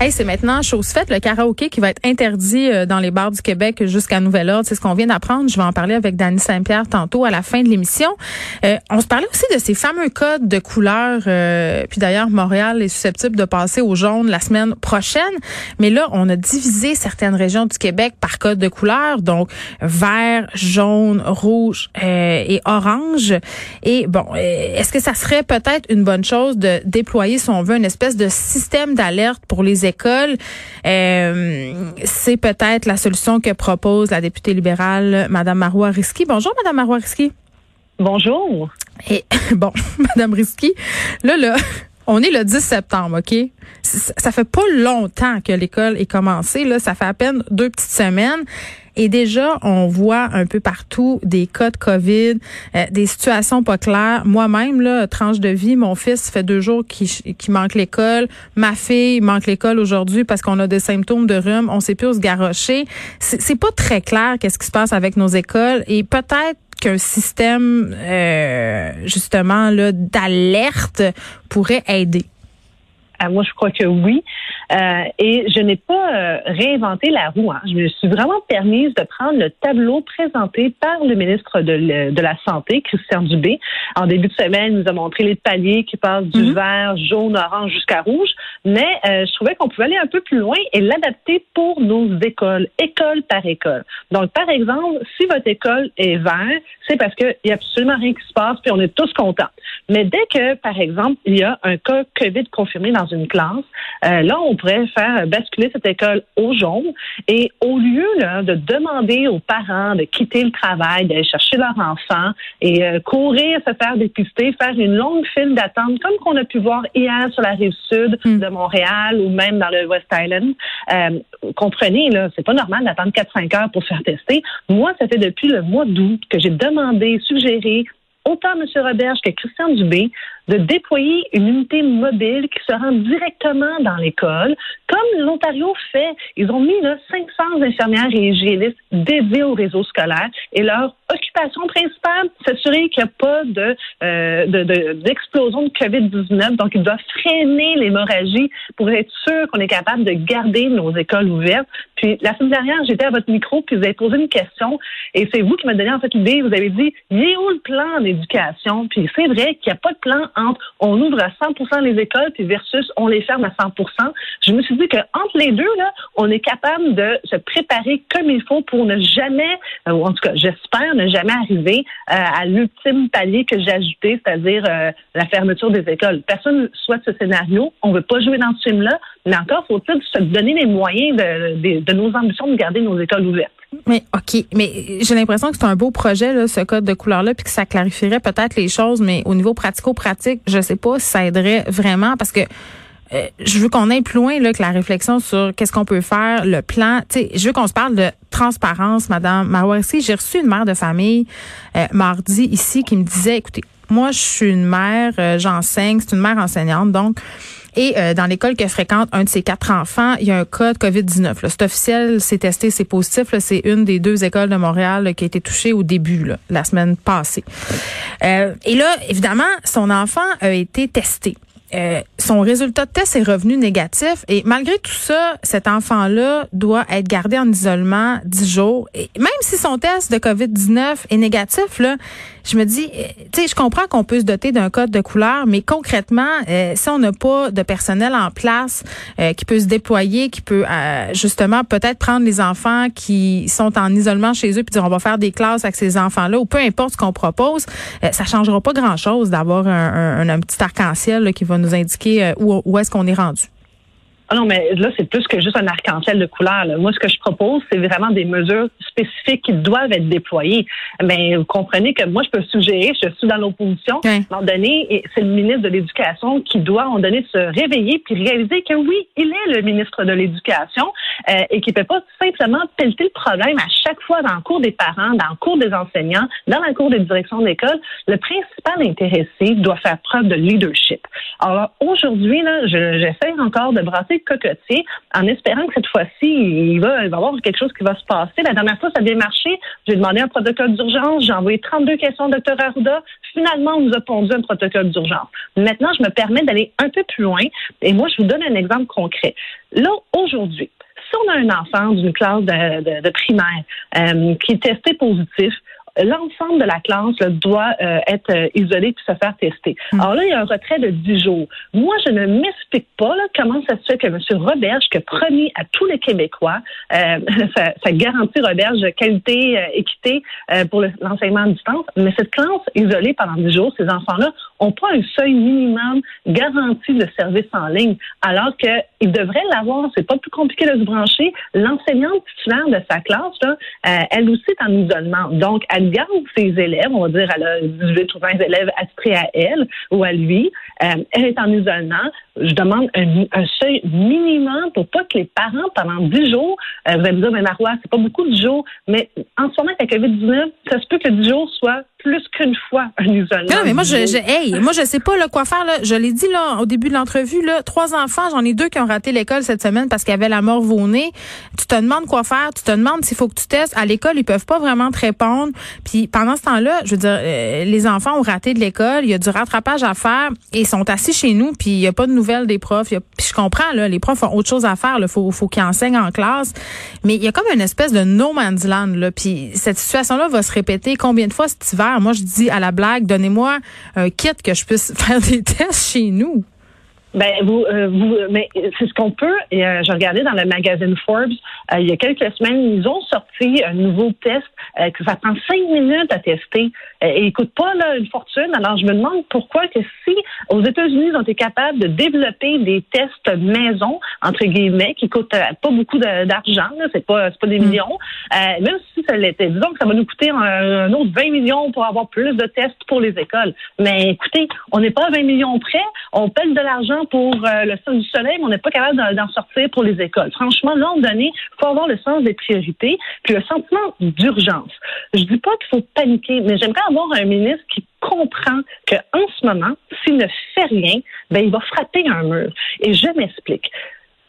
Hey, c'est maintenant chose faite, le karaoké qui va être interdit euh, dans les bars du Québec jusqu'à nouvel ordre. C'est ce qu'on vient d'apprendre. Je vais en parler avec Dany Saint-Pierre tantôt à la fin de l'émission. Euh, on se parlait aussi de ces fameux codes de couleur. Euh, puis d'ailleurs, Montréal est susceptible de passer au jaune la semaine prochaine. Mais là, on a divisé certaines régions du Québec par code de couleur. Donc, vert, jaune, rouge et orange. Et bon, est-ce que ça serait peut-être une bonne chose de déployer, si on veut, une espèce de système d'alerte pour les écoles. Euh, c'est peut-être la solution que propose la députée libérale, Madame Marois Risky. Bonjour, Madame Marois Risky. Bonjour. Et bon, Madame Risky, là, là, on est le 10 septembre, OK? Ça fait pas longtemps que l'école est commencée, là. Ça fait à peine deux petites semaines. Et déjà, on voit un peu partout des cas de COVID, euh, des situations pas claires. Moi-même, là, tranche de vie, mon fils fait deux jours qu'il manque l'école. Ma fille manque l'école aujourd'hui parce qu'on a des symptômes de rhume. On sait plus où se garrocher. C'est pas très clair qu'est-ce qui se passe avec nos écoles. Et peut-être qu'un système, euh, justement, là, d'alerte pourrait aider? Ah, moi, je crois que oui. Euh, et je n'ai pas euh, réinventé la roue. Hein. Je me suis vraiment permise de prendre le tableau présenté par le ministre de, de la Santé, Christian Dubé. En début de semaine, il nous a montré les paliers qui passent du mhm. vert, jaune, orange jusqu'à rouge. Mais euh, je trouvais qu'on pouvait aller un peu plus loin et l'adapter pour nos écoles, école par école. Donc, par exemple, si votre école est vert, c'est parce qu'il n'y a absolument rien qui se passe, puis on est tous contents. Mais dès que, par exemple, il y a un cas COVID confirmé dans une classe, là, on pourrait faire basculer cette école au jaune. Et au lieu de demander aux parents de quitter le travail, d'aller chercher leur enfant et euh, courir, se faire dépister, faire une longue file d'attente, comme qu'on a pu voir hier sur la rive sud hmm. de Montréal ou même dans le West Island, euh, comprenez, là, c'est pas normal d'attendre 4-5 heures pour se faire tester. Moi, ça fait depuis le mois d'août que j'ai demandé, suggéré autant M. Roberge que Christian Dubé de déployer une unité mobile qui se rend directement dans l'école, comme l'Ontario fait. Ils ont mis là, 500 infirmières et hygiénistes dédiés au réseau scolaire et leur occupation principale, s'assurer qu'il n'y a pas de, euh, d'explosion de, COVID-19. Donc, ils doivent freiner l'hémorragie pour être sûr qu'on est capable de garder nos écoles ouvertes. Puis, la semaine dernière, j'étais à votre micro, puis vous avez posé une question, et c'est vous qui m'avez donné en fait l'idée. Vous avez dit, il est où le plan d'éducation? Puis, c'est vrai qu'il n'y a pas de plan entre on ouvre à 100% les écoles puis versus on les ferme à 100% Je me suis dit que entre les deux là, on est capable de se préparer comme il faut pour ne jamais, euh, ou en tout cas, j'espère ne jamais arriver euh, à l'ultime palier que j'ai ajouté, c'est-à-dire euh, la fermeture des écoles. Personne ne souhaite ce scénario. On veut pas jouer dans ce film-là, mais encore faut-il se donner les moyens de, de nos ambitions de garder nos écoles ouvertes. Mais OK, mais j'ai l'impression que c'est un beau projet, là, ce code de couleur-là, puis que ça clarifierait peut-être les choses, mais au niveau pratico-pratique, je sais pas si ça aiderait vraiment parce que euh, je veux qu'on aille plus loin là, que la réflexion sur qu'est-ce qu'on peut faire, le plan. sais, je veux qu'on se parle de transparence, Madame Mawarski. J'ai reçu une mère de famille euh, mardi ici qui me disait, écoutez, moi je suis une mère, euh, j'enseigne, c'est une mère enseignante, donc et euh, dans l'école que fréquente un de ses quatre enfants, il y a un cas de COVID-19. C'est officiel, c'est testé, c'est positif. C'est une des deux écoles de Montréal qui a été touchée au début, la semaine passée. Euh, et là, évidemment, son enfant a été testé. Euh, son résultat de test est revenu négatif et malgré tout ça, cet enfant-là doit être gardé en isolement 10 jours. Et même si son test de COVID-19 est négatif, là, je me dis, euh, tu sais, je comprends qu'on peut se doter d'un code de couleur, mais concrètement, euh, si on n'a pas de personnel en place qui peut se déployer, qui peut justement peut-être prendre les enfants qui sont en isolement chez eux puis dire on va faire des classes avec ces enfants-là ou peu importe ce qu'on propose, ça changera pas grand-chose d'avoir un, un, petit arc-en-ciel qui va nous nous indiquer euh, où, où est-ce qu'on est rendu? Ah non, mais là, c'est plus que juste un arc-en-ciel de couleurs. Moi, ce que je propose, c'est vraiment des mesures spécifiques qui doivent être déployées. Mais vous comprenez que moi, je peux suggérer, je suis dans l'opposition, à un moment donné, c'est le ministre de l'Éducation qui doit, à un moment donné, se réveiller puis réaliser que oui, il est le ministre de l'Éducation et qui ne peut pas simplement pelleter le problème à chaque fois dans le cours des parents, dans le cours des enseignants, dans la cours des directions d'école. Le principal intéressé doit faire preuve de leadership. Alors aujourd'hui, là, j'essaie encore de brasser cocotier en espérant que cette fois-ci, il va, il va y avoir quelque chose qui va se passer. La dernière fois, ça a bien marché. J'ai demandé un protocole d'urgence. J'ai envoyé 32 questions au docteur Arruda. Finalement, on nous a pondu un protocole d'urgence. Maintenant, je me permets d'aller un peu plus loin. Et moi, je vous donne un exemple concret. Là, aujourd'hui, si on a un enfant d'une classe de, primaire euh, qui est testé positif, l'ensemble de la classe doit euh, être euh, isolé puis se faire tester. Hmm. Alors là, il y a un retrait de 10 jours. Moi, je ne m'explique pas comment ça se fait que M. Roberge, qui a promis à tous les Québécois euh, sa, garantie Roberge qualité, équité pour l'enseignement à distance, mais cette classe isolée pendant 10 jours, ces enfants-là n'ont pas un seuil minimum garanti de service en ligne, alors qu'ils devraient l'avoir. C'est pas plus compliqué de se brancher. L'enseignante titulaire de sa classe, là, elle aussi est en isolement. Donc, elle garde ses élèves, on va dire, elle a 18 ou 20 élèves attitrés à elle ou à lui. Euh, elle est en isolement. Je demande un, seuil minimum pour pas que les parents, pendant 10 jours, euh, vous allez me dire, mais Marois, c'est pas beaucoup de jours, mais en ce moment, avec la COVID-19, ça se peut que 10 jours soit plus qu'une fois un isolement. Non, mais moi, je, je, hey, moi, je sais pas là, quoi faire. Là. Je l'ai dit là au début de l'entrevue. Là, trois enfants, j'en ai deux qui ont raté l'école cette semaine parce qu'il y avait la mort au nez. Tu te demandes quoi faire. Tu te demandes s'il faut que tu testes. À l'école, ils peuvent pas vraiment te répondre. Puis pendant ce temps-là, je veux dire, euh, les enfants ont raté de l'école. Il y a du rattrapage à faire et ils sont assis chez nous. Puis il y a pas de nouvelles des profs. puis je comprends là, les profs ont autre chose à faire. Il faut, faut qu'ils enseignent en classe. Mais il y a comme une espèce de no man's land. Là. Puis cette situation-là va se répéter combien de fois cet hiver? Moi, je dis à la blague, donnez-moi un kit que je puisse faire des tests chez nous. Ben vous, euh, vous mais c'est ce qu'on peut. Et euh, j'ai regardé dans le magazine Forbes euh, il y a quelques semaines, ils ont sorti un nouveau test que ça prend cinq minutes à tester et il coûte pas là, une fortune. Alors je me demande pourquoi que si aux États-Unis ils ont été capables de développer des tests maison entre guillemets qui coûtent pas beaucoup d'argent, c'est pas c'est pas des mm. millions, même si ça l'était, disons que ça va nous coûter un, autre 20 millions pour avoir plus de tests pour les écoles. Mais écoutez, on n'est pas à 20 millions près, on pèle de l'argent pour euh, le soleil, mais on n'est pas capable d'en sortir pour les écoles. Franchement, là, on il faut avoir le sens des priorités, puis le sentiment d'urgence. Je dis pas qu'il faut paniquer, mais j'aimerais avoir un ministre qui comprend qu'en ce moment, s'il ne fait rien, ben, il va frapper un mur. Et je m'explique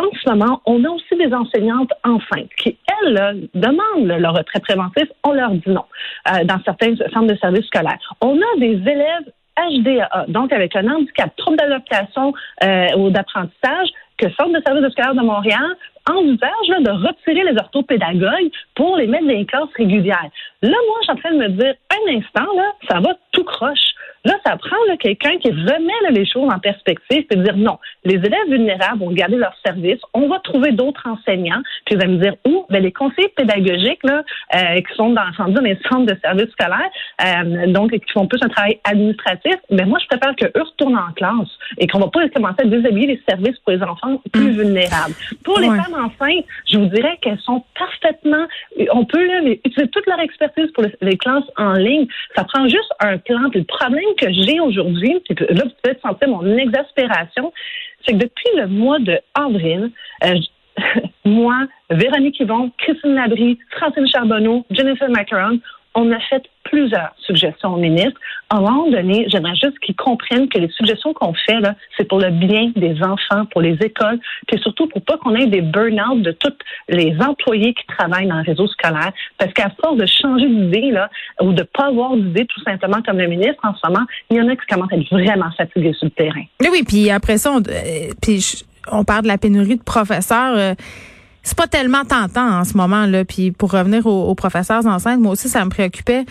en ce moment, on a aussi des enseignantes enceintes qui, elles, demandent le retrait préventif. On leur dit non euh, dans certains centres de services scolaires. On a des élèves HDA, donc avec un handicap, trouble d'adaptation euh, ou d'apprentissage, que Centre de service scolaire de Montréal envisage de retirer les orthopédagogues pour les mettre dans les classes régulières. Là, moi, je suis en train de me dire, un instant, là, ça va tout croche. Là, ça prend quelqu'un qui remet les choses en perspective et dire non, les élèves vulnérables vont garder leur service, on va trouver d'autres enseignants, puis vous allez me dire où? Ben, les conseillers pédagogiques là, euh, qui sont dans, dans les centres de services scolaires, euh, donc qui font plus un travail administratif, mais ben, moi, je préfère qu'eux retournent en classe et qu'on va pas commencer à déshabiller les services pour les enfants plus mm. vulnérables. Pour les femmes enceintes, je vous dirais qu'elles sont parfaitement, on peut là, utiliser toute leur expertise pour les, classes en ligne. Ça prend juste un plan. le problème que j'ai aujourd'hui, là, vous pouvez sentir mon exaspération, c'est que depuis le mois de avril, euh, moi, Véronique Yvon, Christine Labrie, Francine Charbonneau, Jennifer Macaron, on a fait plusieurs suggestions au ministre. À un moment donné, j'aimerais juste qu'ils comprennent que les suggestions qu'on fait, là, c'est pour le bien des enfants, pour les écoles, puis surtout pour pas qu'on ait des burn-out de tous les employés qui travaillent dans le réseau scolaire. Parce qu'à force de changer d'idée, là, ou de pas avoir d'idée tout simplement comme le ministre en ce moment, il y en a qui commencent à être vraiment fatigués sur le terrain. Oui, oui, puis après ça, on, euh, puis on parle de la pénurie de professeurs. Euh, c'est pas tellement tentant en ce moment là. Puis pour revenir aux, professeurs enceintes, moi aussi ça me préoccupait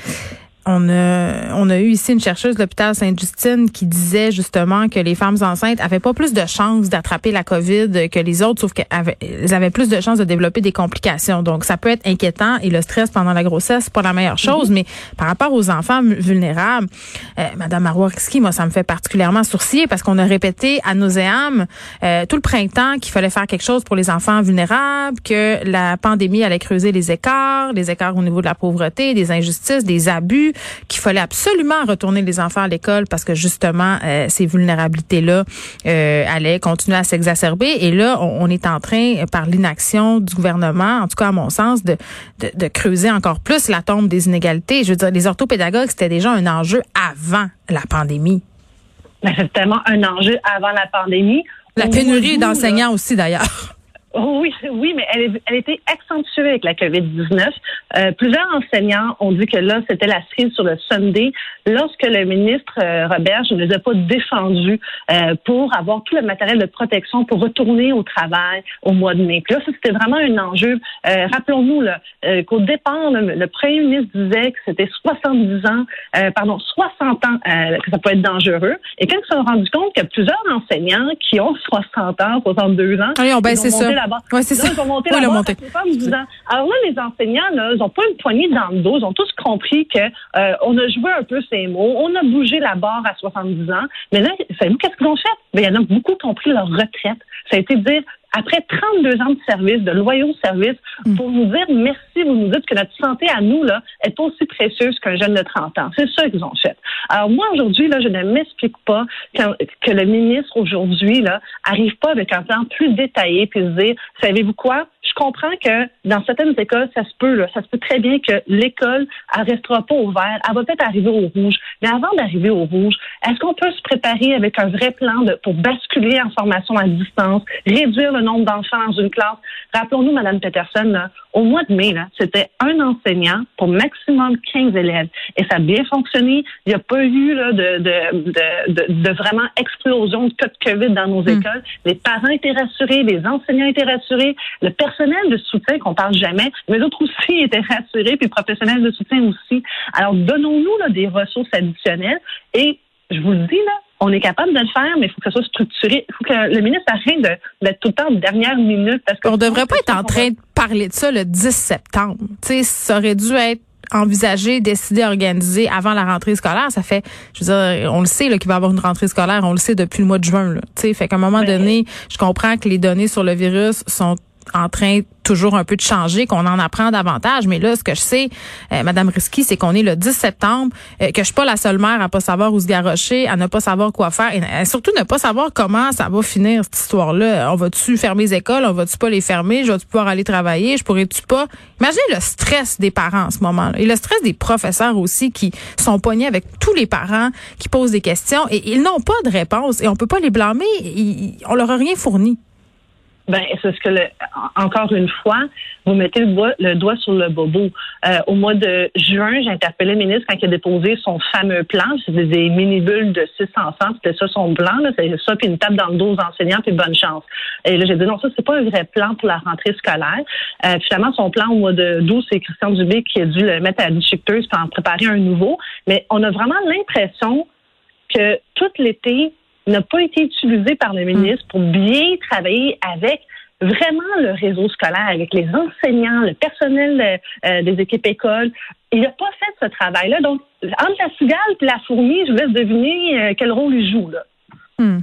on a, on a eu ici une chercheuse de l'hôpital Sainte-Justine qui disait justement que les femmes enceintes avaient pas plus de chances d'attraper la COVID que les autres, sauf qu'elles avaient, plus de chances de développer des complications. Donc, ça peut être inquiétant et le stress pendant la grossesse, c'est pas la meilleure chose. Mm-hmm. Mais par rapport aux enfants vulnérables, euh, Madame Marois-Risky, moi, ça me fait particulièrement sourciller parce qu'on a répété à nos euh, tout le printemps qu'il fallait faire quelque chose pour les enfants vulnérables, que la pandémie allait creuser les écarts, les écarts au niveau de la pauvreté, des injustices, des abus qu'il fallait absolument retourner les enfants à l'école parce que justement euh, ces vulnérabilités-là euh, allaient continuer à s'exacerber. Et là, on, est en train, par l'inaction du gouvernement, en tout cas à mon sens, de, de, de creuser encore plus la tombe des inégalités. Je veux dire, les orthopédagogues, c'était déjà un enjeu avant la pandémie. Ben, c'est tellement un enjeu avant la pandémie. La pénurie d'enseignants aussi, d'ailleurs. Oui, oui, mais elle, elle était accentuée avec la COVID-19. Euh, plusieurs enseignants ont dit que là, c'était la cerise sur le Sunday lorsque le ministre euh, Robert je ne les ai pas défendus euh, pour avoir tout le matériel de protection pour retourner au travail au mois de mai. Puis là, c'était vraiment un enjeu. Euh, rappelons-nous qu'au départ, le, premier ministre disait que c'était 70 ans, pardon, 60 ans que ça peut être dangereux. Et quand ils se sont rendus compte qu'il y a plusieurs enseignants qui ont 60 ans, 62 ans, Allez, on baisse ça là c'est ça. Ils vont monter là Alors là, les enseignants, là, ils ont pas une poignée dans le dos. Ils ont tous compris que euh, on a joué un peu ces mots. On a bougé la barre à 70 ans. Mais là, savez-vous qu'est-ce qu'ils ont fait? Ben, il y en a beaucoup qui ont pris leur retraite. Ça a été de dire, après 32 ans de service, de loyaux services, mm. pour nous dire merci, vous nous dites que notre santé à nous là est aussi précieuse qu'un jeune de 30 ans. C'est ça qu'ils ont fait. Alors moi aujourd'hui là, je ne m'explique pas que, que, le ministre aujourd'hui là arrive pas avec un plan plus détaillé puis se dire, savez-vous quoi? Je comprends que dans certaines écoles, ça se peut, là, ça se peut très bien que l'école, elle restera pas ouverte, elle va peut-être arriver au rouge. Mais avant d'arriver au rouge, est-ce qu'on peut se préparer avec un vrai plan de, pour basculer en formation à distance, réduire le nombre d'enfants dans une classe? Rappelons-nous, Madame Peterson, là, au mois de mai, c'était un enseignant pour maximum 15 élèves. Et ça a bien fonctionné. Il n'y a pas eu là, de, de, de, de, vraiment explosion de cas de COVID dans nos hmm. écoles. Les parents étaient rassurés, les enseignants étaient rassurés, le personnel de soutien qu'on parle jamais, mais d'autres aussi étaient rassurés, puis le professionnel de soutien aussi. Alors, donnons-nous là, des ressources additionnelles et je vous le dis, là, on est capable de le faire, mais il faut que ça soit structuré. Il faut que le ministre arrête d'être tout le temps de dernière minute. Parce on devrait pas être en train de parler de ça le 10 septembre. Sais, ça aurait dû être envisagé, décidé, organisé avant la rentrée scolaire. Ça fait, je veux dire, on le sait qu'il va y avoir une rentrée scolaire, on le sait depuis le mois de juin. Là. Tu sais, fait qu'à un moment donné, je comprends que les données sur le virus sont en train toujours un peu de changer, qu'on en apprend davantage. Mais là, ce que je sais, euh, Madame Risky, c'est qu'on est le 10 septembre, euh, que je suis pas la seule mère à pas savoir où se garrocher, à ne pas savoir quoi faire, et euh, surtout ne pas savoir comment ça va finir cette histoire-là. On va-tu fermer les écoles, on va-tu pas les fermer, je vais-tu pouvoir aller travailler, je pourrais-tu pas? Imaginez le stress des parents en ce moment, -là. et le stress des professeurs aussi qui sont poignés avec tous les parents qui posent des questions et ils n'ont pas de réponse et on peut pas les blâmer. on leur a rien fourni. Ben, c'est ce que, le, encore une fois, vous mettez le doigt, le doigt sur le bobo. Euh, au mois de juin, j'ai interpellé le ministre quand il a déposé son fameux plan. C'était des mini-bulles de six enfants. C'était ça son plan. C'est ça, puis une table dans le dos aux enseignants, puis bonne chance. Et là, j'ai dit non, ça, c'est pas un vrai plan pour la rentrée scolaire. Euh, finalement, son plan au mois de 12, c'est Christian Dubé qui a dû le mettre à la déchiqueteuse pour en préparer un nouveau. Mais on a vraiment l'impression que tout l'été, n'a pas été utilisé par le ministre pour bien travailler avec vraiment le réseau scolaire, avec les enseignants, le personnel euh, des équipes écoles. Il n'a pas fait ce travail-là. Donc, entre la cigale et la fourmi, je vous laisse deviner euh, quel rôle il joue. Là. Hmm.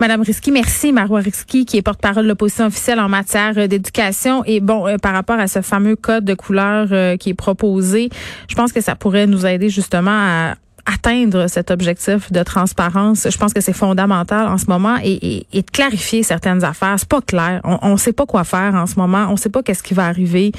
Madame Risky, merci. Marois Risky, qui est porte-parole de l'opposition officielle en matière d'éducation. Et bon, euh, par rapport à ce fameux code de couleur qui est proposé, je pense que ça pourrait nous aider justement à atteindre cet objectif de transparence. Je pense que c'est fondamental en ce moment et, et, de clarifier certaines affaires. C'est pas clair. On ne sait pas quoi faire en ce moment. On sait pas qu'est-ce qui va arriver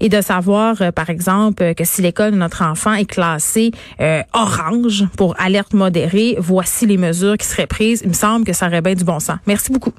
et de savoir, euh, par exemple, que si l'école de notre enfant est classée euh, orange pour alerte modérée, voici les mesures qui seraient prises. Il me semble que ça aurait bien du bon sens. Merci beaucoup.